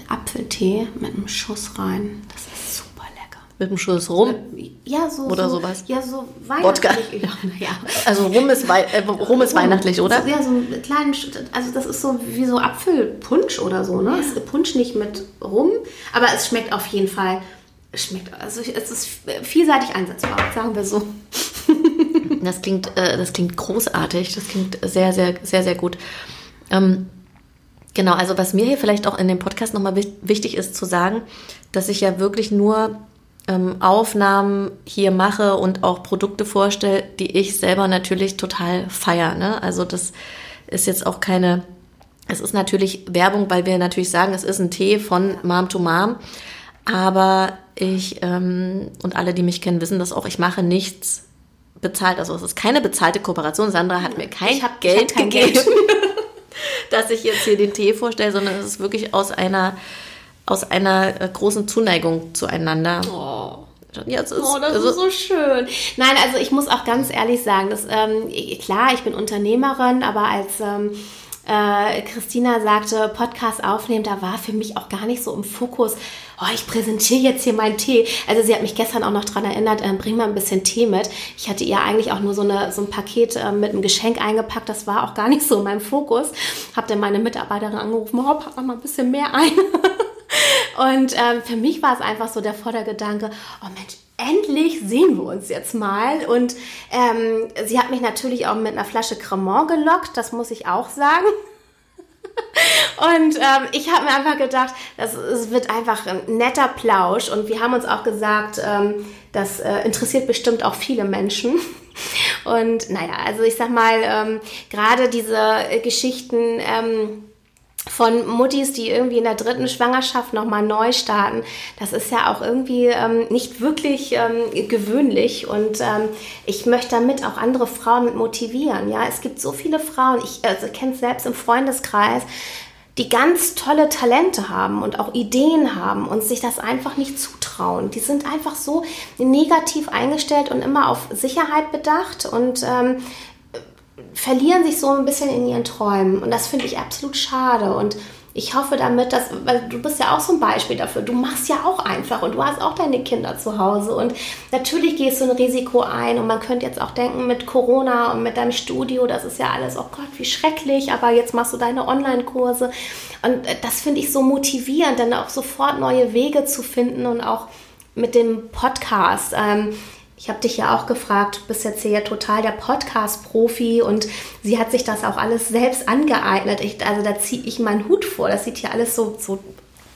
Apfeltee mit einem Schuss rein. Das ist super lecker. Mit einem Schuss rum? Ja, so. Oder so, sowas. Ja, so weihnachtlich. Ja. ja. Also rum ist, wei äh, rum ist weihnachtlich, oder? So, ja, so einen kleinen, also das ist so wie so Apfelpunsch oder so, ne? Ja. Punsch nicht mit rum, aber es schmeckt auf jeden Fall, es schmeckt, also es ist vielseitig einsetzbar, sagen wir so. Das klingt, äh, das klingt großartig, das klingt sehr, sehr, sehr, sehr gut. Ähm, Genau, also was mir hier vielleicht auch in dem Podcast nochmal wichtig ist zu sagen, dass ich ja wirklich nur ähm, Aufnahmen hier mache und auch Produkte vorstelle, die ich selber natürlich total feiere. Ne? Also das ist jetzt auch keine, es ist natürlich Werbung, weil wir natürlich sagen, es ist ein Tee von Mom to Mom. Aber ich ähm, und alle, die mich kennen, wissen das auch, ich mache nichts bezahlt. Also es ist keine bezahlte Kooperation. Sandra hat mir kein hab, Geld kein gegeben. Geld. dass ich jetzt hier den Tee vorstelle, sondern es ist wirklich aus einer, aus einer äh, großen Zuneigung zueinander. Oh. Ja, ist, oh, das also, ist so schön. Nein, also ich muss auch ganz ehrlich sagen, dass, ähm, klar, ich bin Unternehmerin, aber als ähm, äh, Christina sagte, Podcast aufnehmen, da war für mich auch gar nicht so im Fokus, oh, ich präsentiere jetzt hier meinen Tee. Also sie hat mich gestern auch noch daran erinnert, äh, bring mal ein bisschen Tee mit. Ich hatte ihr eigentlich auch nur so, eine, so ein Paket äh, mit einem Geschenk eingepackt, das war auch gar nicht so in meinem Fokus. Hab dann meine Mitarbeiterin angerufen, oh, pack mal ein bisschen mehr ein. Und ähm, für mich war es einfach so der Vordergedanke, oh Mensch, endlich sehen wir uns jetzt mal. Und ähm, sie hat mich natürlich auch mit einer Flasche Cremant gelockt, das muss ich auch sagen. Und ähm, ich habe mir einfach gedacht, das, es wird einfach ein netter Plausch. Und wir haben uns auch gesagt, ähm, das äh, interessiert bestimmt auch viele Menschen. Und naja, also ich sag mal, ähm, gerade diese Geschichten ähm, von Muttis, die irgendwie in der dritten Schwangerschaft nochmal neu starten, das ist ja auch irgendwie ähm, nicht wirklich ähm, gewöhnlich und ähm, ich möchte damit auch andere Frauen mit motivieren. Ja, es gibt so viele Frauen, ich also, kenne es selbst im Freundeskreis, die ganz tolle Talente haben und auch Ideen haben und sich das einfach nicht zutrauen. Die sind einfach so negativ eingestellt und immer auf Sicherheit bedacht und ähm, verlieren sich so ein bisschen in ihren Träumen. Und das finde ich absolut schade. Und ich hoffe damit, dass, weil du bist ja auch so ein Beispiel dafür, du machst ja auch einfach und du hast auch deine Kinder zu Hause und natürlich gehst du ein Risiko ein und man könnte jetzt auch denken mit Corona und mit deinem Studio, das ist ja alles, oh Gott, wie schrecklich, aber jetzt machst du deine Online-Kurse und das finde ich so motivierend, dann auch sofort neue Wege zu finden und auch mit dem Podcast. Ähm, ich habe dich ja auch gefragt, du bist jetzt hier ja total der Podcast-Profi und sie hat sich das auch alles selbst angeeignet. Ich, also da ziehe ich meinen Hut vor. Das sieht hier alles so, so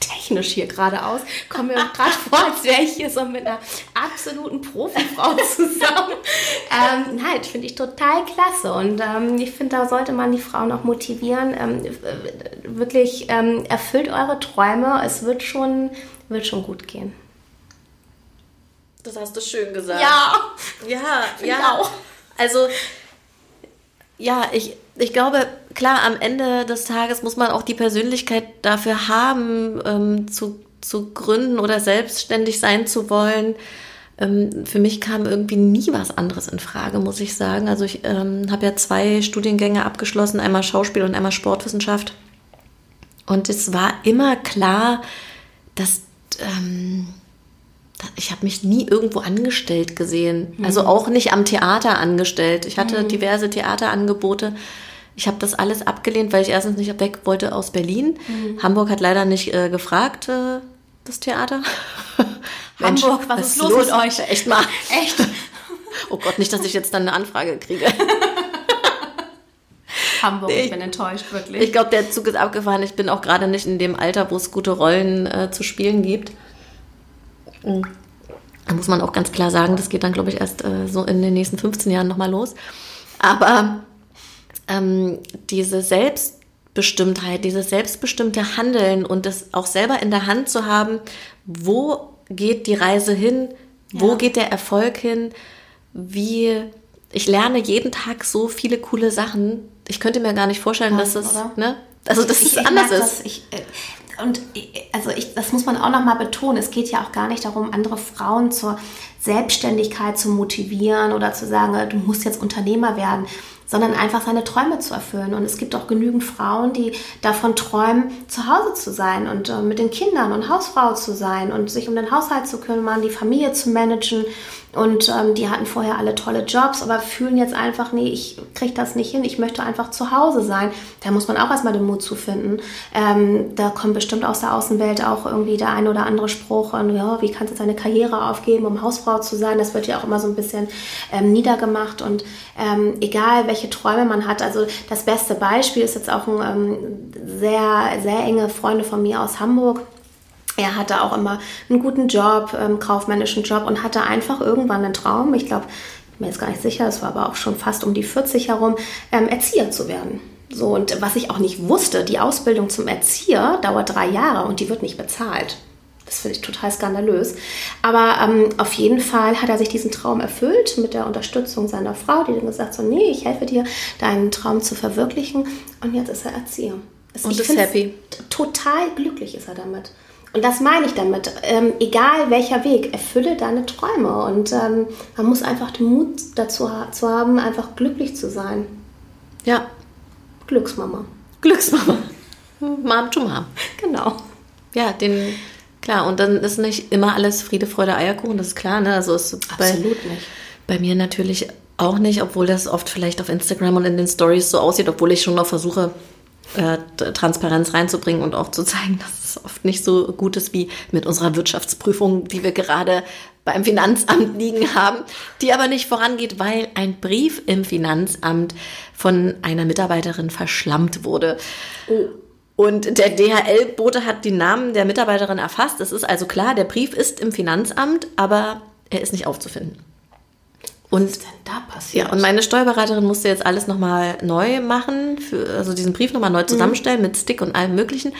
technisch hier gerade aus. Komme mir gerade vor, als wäre ich hier so mit einer absoluten Profifrau zusammen. ähm, nein, finde ich total klasse. Und ähm, ich finde, da sollte man die Frauen auch motivieren. Ähm, wirklich ähm, erfüllt eure Träume. Es wird schon, wird schon gut gehen. Das hast du schön gesagt. Ja, ja, ja. auch. Also, ja, ich, ich glaube, klar, am Ende des Tages muss man auch die Persönlichkeit dafür haben, ähm, zu, zu gründen oder selbstständig sein zu wollen. Ähm, für mich kam irgendwie nie was anderes in Frage, muss ich sagen. Also ich ähm, habe ja zwei Studiengänge abgeschlossen, einmal Schauspiel und einmal Sportwissenschaft. Und es war immer klar, dass ähm, ich habe mich nie irgendwo angestellt gesehen. Mhm. Also auch nicht am Theater angestellt. Ich hatte mhm. diverse Theaterangebote. Ich habe das alles abgelehnt, weil ich erstens nicht weg wollte aus Berlin. Mhm. Hamburg hat leider nicht äh, gefragt, äh, das Theater. Mensch, Hamburg, was, was ist los, los mit euch? Echt mal. Echt? oh Gott, nicht, dass ich jetzt dann eine Anfrage kriege. Hamburg, ich, ich bin enttäuscht, wirklich. Ich glaube, der Zug ist abgefahren. Ich bin auch gerade nicht in dem Alter, wo es gute Rollen äh, zu spielen gibt. Da muss man auch ganz klar sagen, das geht dann, glaube ich, erst äh, so in den nächsten 15 Jahren nochmal los. Aber ähm, diese Selbstbestimmtheit, dieses selbstbestimmte Handeln und das auch selber in der Hand zu haben, wo geht die Reise hin, wo ja. geht der Erfolg hin, wie ich lerne jeden Tag so viele coole Sachen. Ich könnte mir gar nicht vorstellen, Krass, dass es, ne? Also, dass ich, es anders ist. Das, ich, äh, und also ich, das muss man auch noch mal betonen. Es geht ja auch gar nicht darum, andere Frauen zur Selbstständigkeit zu motivieren oder zu sagen, du musst jetzt Unternehmer werden, sondern einfach seine Träume zu erfüllen. Und es gibt auch genügend Frauen, die davon träumen, zu Hause zu sein und äh, mit den Kindern und Hausfrau zu sein und sich um den Haushalt zu kümmern, die Familie zu managen und ähm, die hatten vorher alle tolle Jobs, aber fühlen jetzt einfach, nee, ich kriege das nicht hin, ich möchte einfach zu Hause sein. Da muss man auch erstmal den Mut zu finden. Ähm, da kommt bestimmt aus der Außenwelt auch irgendwie der ein oder andere Spruch, und, ja, wie kannst du deine Karriere aufgeben, um Hausfrau zu sein? Das wird ja auch immer so ein bisschen ähm, niedergemacht und ähm, egal welche Träume man hat. Also das beste Beispiel ist jetzt auch ein ähm, sehr, sehr enge Freunde von mir aus Hamburg er hatte auch immer einen guten Job, ähm, kaufmännischen Job und hatte einfach irgendwann einen Traum. Ich glaube, ich bin mir jetzt gar nicht sicher, es war aber auch schon fast um die 40 herum, ähm, Erzieher zu werden. So, und was ich auch nicht wusste, die Ausbildung zum Erzieher dauert drei Jahre und die wird nicht bezahlt. Das finde ich total skandalös. Aber ähm, auf jeden Fall hat er sich diesen Traum erfüllt mit der Unterstützung seiner Frau, die dann gesagt hat, so, nee, ich helfe dir, deinen Traum zu verwirklichen. Und jetzt ist er Erzieher. und ich ist happy. Total glücklich ist er damit. Und das meine ich damit. Ähm, egal welcher Weg, erfülle deine Träume. Und ähm, man muss einfach den Mut dazu ha zu haben, einfach glücklich zu sein. Ja. Glücksmama. Glücksmama. Mom to Mom. Genau. Ja, den, klar, und dann ist nicht immer alles Friede, Freude, Eierkuchen, das ist klar, ne? Also ist Absolut bei, nicht. Bei mir natürlich auch nicht, obwohl das oft vielleicht auf Instagram und in den Stories so aussieht, obwohl ich schon noch versuche, äh, Transparenz reinzubringen und auch zu zeigen, dass es oft nicht so gut ist wie mit unserer Wirtschaftsprüfung, die wir gerade beim Finanzamt liegen haben, die aber nicht vorangeht, weil ein Brief im Finanzamt von einer Mitarbeiterin verschlammt wurde. Oh. Und der DHL-Bote hat die Namen der Mitarbeiterin erfasst. Es ist also klar, der Brief ist im Finanzamt, aber er ist nicht aufzufinden. Und, Was ist denn da passiert? Ja, und meine Steuerberaterin musste jetzt alles nochmal neu machen, für, also diesen Brief nochmal neu mhm. zusammenstellen mhm. mit Stick und allem Möglichen.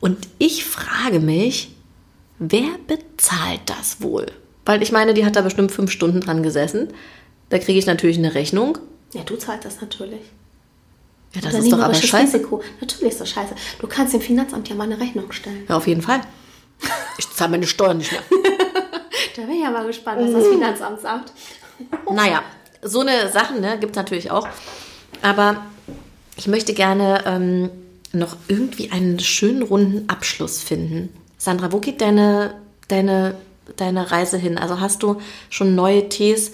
Und ich frage mich, wer bezahlt das wohl? Weil ich meine, die hat da bestimmt fünf Stunden dran gesessen. Da kriege ich natürlich eine Rechnung. Ja, du zahlst das natürlich. Ja, das ist doch aber scheiße. Risiko. Natürlich ist das scheiße. Du kannst dem Finanzamt ja mal eine Rechnung stellen. Ja, auf jeden Fall. Ich zahle meine Steuern nicht mehr. da bin ich ja mal gespannt, was das Finanzamt sagt. Naja, so eine Sachen ne, gibt es natürlich auch. Aber ich möchte gerne ähm, noch irgendwie einen schönen runden Abschluss finden. Sandra, wo geht deine, deine, deine Reise hin? Also hast du schon neue Tees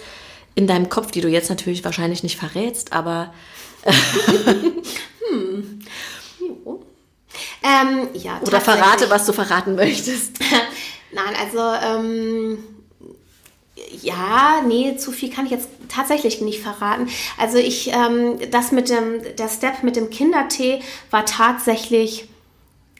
in deinem Kopf, die du jetzt natürlich wahrscheinlich nicht verrätst, aber. hm. Ähm, ja, Oder verrate, was du verraten möchtest. Nein, also ähm, ja, nee, zu viel kann ich jetzt tatsächlich nicht verraten. Also ich, ähm, das mit dem, der Step mit dem Kindertee war tatsächlich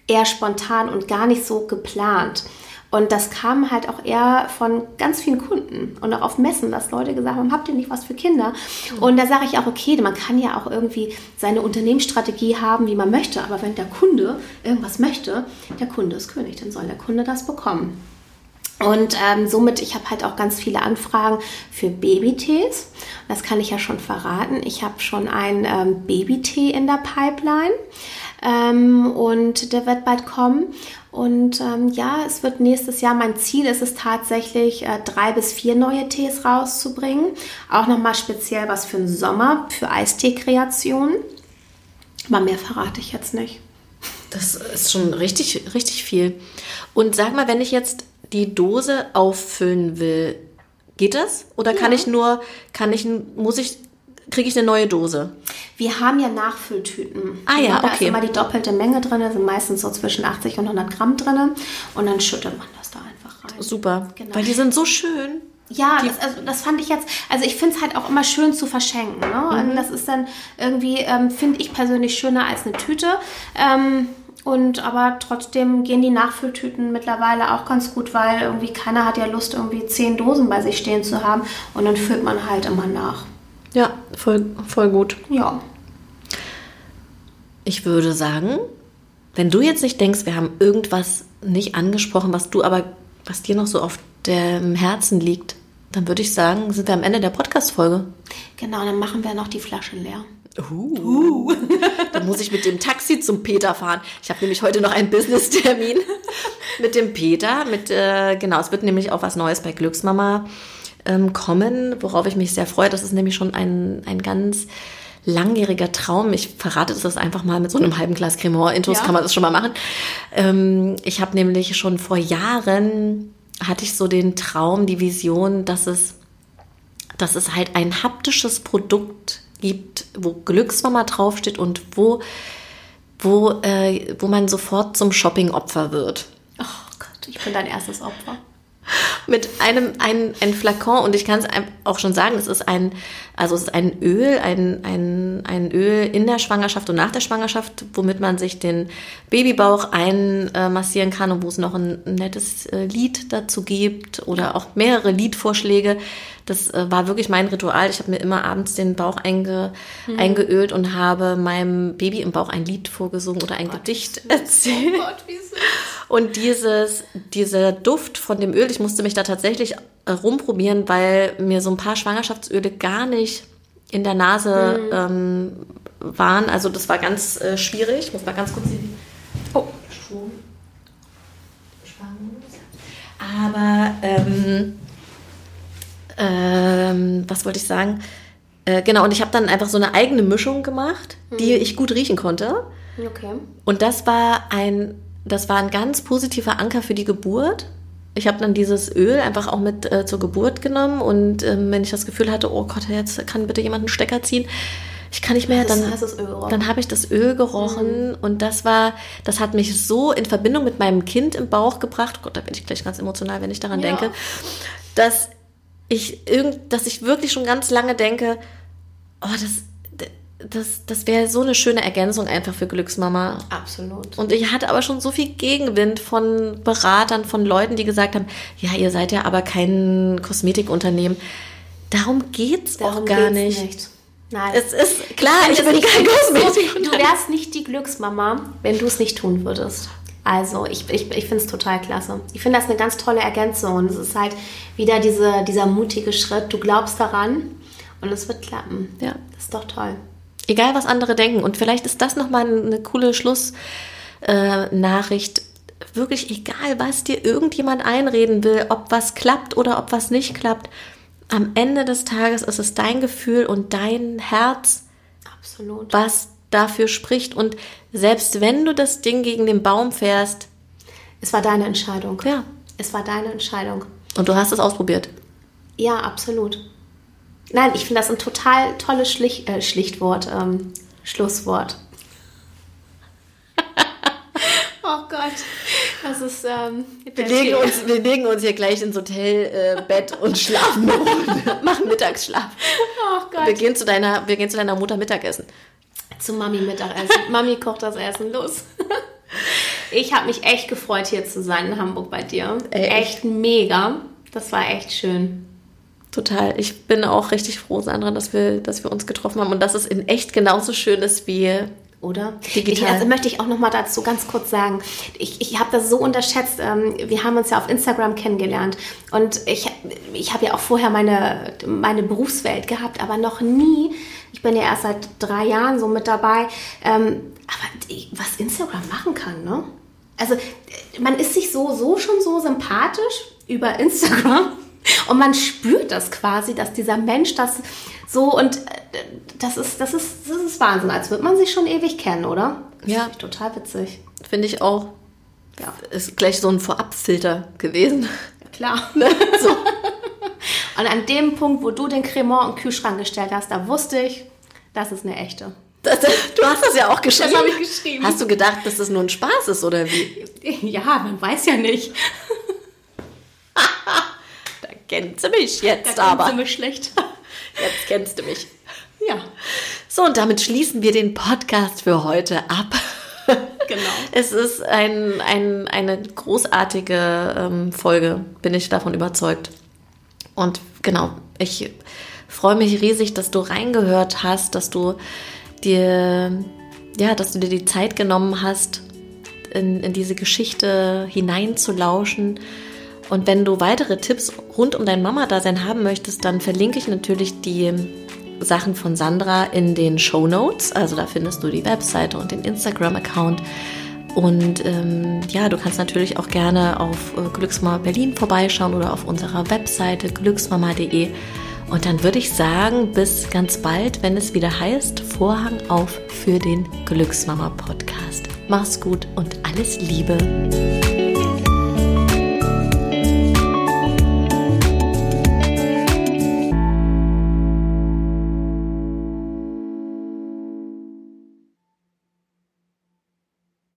eher spontan und gar nicht so geplant. Und das kam halt auch eher von ganz vielen Kunden und auch auf Messen, dass Leute gesagt haben, habt ihr nicht was für Kinder? Und da sage ich auch, okay, man kann ja auch irgendwie seine Unternehmensstrategie haben, wie man möchte, aber wenn der Kunde irgendwas möchte, der Kunde ist König, dann soll der Kunde das bekommen. Und ähm, somit, ich habe halt auch ganz viele Anfragen für Babytees. Das kann ich ja schon verraten. Ich habe schon einen ähm, Babytee in der Pipeline ähm, und der wird bald kommen. Und ähm, ja, es wird nächstes Jahr, mein Ziel ist es tatsächlich, äh, drei bis vier neue Tees rauszubringen. Auch nochmal speziell was für den Sommer, für Eistee-Kreationen. Aber mehr verrate ich jetzt nicht. Das ist schon richtig, richtig viel. Und sag mal, wenn ich jetzt die Dose auffüllen will, geht das? Oder kann ich nur, kann ich, muss ich, kriege ich eine neue Dose? Wir haben ja Nachfülltüten. Ah ja, da okay. ist immer die doppelte Menge drin, da sind meistens so zwischen 80 und 100 Gramm drin. Und dann schüttet man das da einfach rein. Super. Genau. Weil die sind so schön. Ja, das, also, das fand ich jetzt, also ich finde es halt auch immer schön zu verschenken. Ne? Und das ist dann irgendwie, ähm, finde ich persönlich schöner als eine Tüte. Ähm, und aber trotzdem gehen die Nachfülltüten mittlerweile auch ganz gut, weil irgendwie keiner hat ja Lust, irgendwie zehn Dosen bei sich stehen zu haben. Und dann füllt man halt immer nach. Ja, voll, voll gut. Ja. Ich würde sagen, wenn du jetzt nicht denkst, wir haben irgendwas nicht angesprochen, was du aber, was dir noch so auf dem Herzen liegt, dann würde ich sagen, sind wir am Ende der Podcast-Folge. Genau, dann machen wir noch die Flasche leer. Uh. Dann muss ich mit dem Taxi zum Peter fahren. Ich habe nämlich heute noch einen Business-Termin mit dem Peter. Mit, äh, genau, es wird nämlich auch was Neues bei Glücksmama ähm, kommen, worauf ich mich sehr freue. Das ist nämlich schon ein, ein ganz langjähriger Traum. Ich verrate das einfach mal mit so einem halben Glas Cremant. Intus Ja. kann man das schon mal machen. Ähm, ich habe nämlich schon vor Jahren hatte ich so den Traum, die Vision, dass es dass es halt ein haptisches Produkt gibt, wo Glücksmama draufsteht und wo, wo, äh, wo man sofort zum Shopping-Opfer wird. Oh Gott, ich bin dein erstes Opfer. Mit einem ein, ein Flakon und ich kann es auch schon sagen, es ist ein, also es ist ein Öl, ein, ein, ein Öl in der Schwangerschaft und nach der Schwangerschaft, womit man sich den Babybauch einmassieren kann und wo es noch ein nettes äh, Lied dazu gibt oder auch mehrere Liedvorschläge. Das äh, war wirklich mein Ritual. Ich habe mir immer abends den Bauch einge, eingeölt und habe meinem Baby im Bauch ein Lied vorgesungen oder ein Gedicht erzählt. Oh Gott. Und dieses, dieser Duft von dem Öl, ich musste mich da tatsächlich rumprobieren, weil mir so ein paar Schwangerschaftsöle gar nicht in der Nase ähm, waren. Also das war ganz äh, schwierig. Ich muss mal ganz kurz sehen. Oh, Strom. Aber ähm, ähm, was wollte ich sagen? Äh, genau, und ich habe dann einfach so eine eigene Mischung gemacht, die ich gut riechen konnte. Okay. Und das war ein, das war ein ganz positiver Anker für die Geburt. Ich habe dann dieses Öl einfach auch mit äh, zur Geburt genommen und ähm, wenn ich das Gefühl hatte, oh Gott, jetzt kann bitte jemand einen Stecker ziehen, ich kann nicht mehr, Das dann, dann habe ich das Öl gerochen und das war, das hat mich so in Verbindung mit meinem Kind im Bauch gebracht. Gott, da bin ich gleich ganz emotional, wenn ich daran Ja. denke, dass ich irgend, dass ich wirklich schon ganz lange denke, oh, das, das, das wäre so eine schöne Ergänzung einfach für Glücksmama. Absolut. Und ich hatte aber schon so viel Gegenwind von Beratern, von Leuten, die gesagt haben, ja, ihr seid ja aber kein Kosmetikunternehmen. Darum geht's auch gar geht's nicht. Nein. Es ist klar, ich Es bin kein Du Kosmetikunternehmen. wärst nicht die Glücksmama, wenn du es nicht tun würdest. Also, ich, ich, ich finde es total klasse. Ich finde das eine ganz tolle Ergänzung. Und es ist halt wieder diese, dieser mutige Schritt. Du glaubst daran und es wird klappen. Ja. Das ist doch toll. Egal, was andere denken. Und vielleicht ist das nochmal eine coole Schlussnachricht. Äh. Wirklich egal, was dir irgendjemand einreden will, ob was klappt oder ob was nicht klappt. Am Ende des Tages ist es dein Gefühl und dein Herz, Absolut. was dafür spricht. Und selbst wenn du das Ding gegen den Baum fährst, Es war deine Entscheidung. ja, Es war deine Entscheidung. und du hast es ausprobiert. Ja, absolut. Nein, ich finde das ein total tolles Schlicht, äh, Schlichtwort, ähm, Schlusswort. oh Gott. Das ist, ähm, wir, legen uns, wir legen uns hier gleich ins Hotelbett äh, und schlafen machen Mittagsschlaf. Oh Gott. Wir gehen zu deiner, wir gehen zu deiner Mutter Mittagessen. Zu Mami Mittagessen. Mami kocht das Essen. Los. Ich habe mich echt gefreut, hier zu sein in Hamburg bei dir. Ey, echt mega. Das war echt schön. Total. Ich bin auch richtig froh, Sandra, dass wir, dass wir uns getroffen haben und dass es in echt genauso schön ist wie oder? Digital. Ich, also möchte ich auch noch mal dazu ganz kurz sagen. Ich, ich habe das so unterschätzt. Ähm, wir haben uns ja auf Instagram kennengelernt und ich, ich habe ja auch vorher meine, meine Berufswelt gehabt, aber noch nie. Ich bin ja erst seit drei Jahren so mit dabei. Ähm, aber was Instagram machen kann, ne? Also man ist sich so, so schon so sympathisch über Instagram und man spürt das quasi, dass dieser Mensch das so und äh, das ist, das ist, das ist Wahnsinn, als würde man sich schon ewig kennen, oder? Ja. Total witzig. Finde ich auch. Ja. Ist gleich so ein Vorabfilter gewesen. Ja, klar. Ne? so. Und an dem Punkt, wo du den Cremant im Kühlschrank gestellt hast, da wusste ich, das ist eine echte. Das, du hast das ja auch geschrieben. Das habe ich geschrieben. Hast du gedacht, dass das nur ein Spaß ist oder wie? Ja, man weiß ja nicht. Kennt sie mich jetzt da aber. Kennt sie mich schlecht. Jetzt kennst du mich. Ja. So, und damit schließen wir den Podcast für heute ab. Genau. Es ist ein, ein, eine großartige ähm, Folge, bin ich davon überzeugt. Und genau, ich freue mich riesig, dass du reingehört hast, dass du dir, ja, dass du dir die Zeit genommen hast, in, in diese Geschichte hineinzulauschen. Und wenn du weitere Tipps rund um dein Mama-Dasein haben möchtest, dann verlinke ich natürlich die Sachen von Sandra in den Show Notes. Also da findest du die Webseite und den Instagram-Account. Und ähm, ja, du kannst natürlich auch gerne auf äh, Glücksmama Berlin vorbeischauen oder auf unserer Webseite glücksmama.de. Und dann würde ich sagen, bis ganz bald, wenn es wieder heißt, Vorhang auf für den Glücksmama Podcast. Mach's gut und alles Liebe.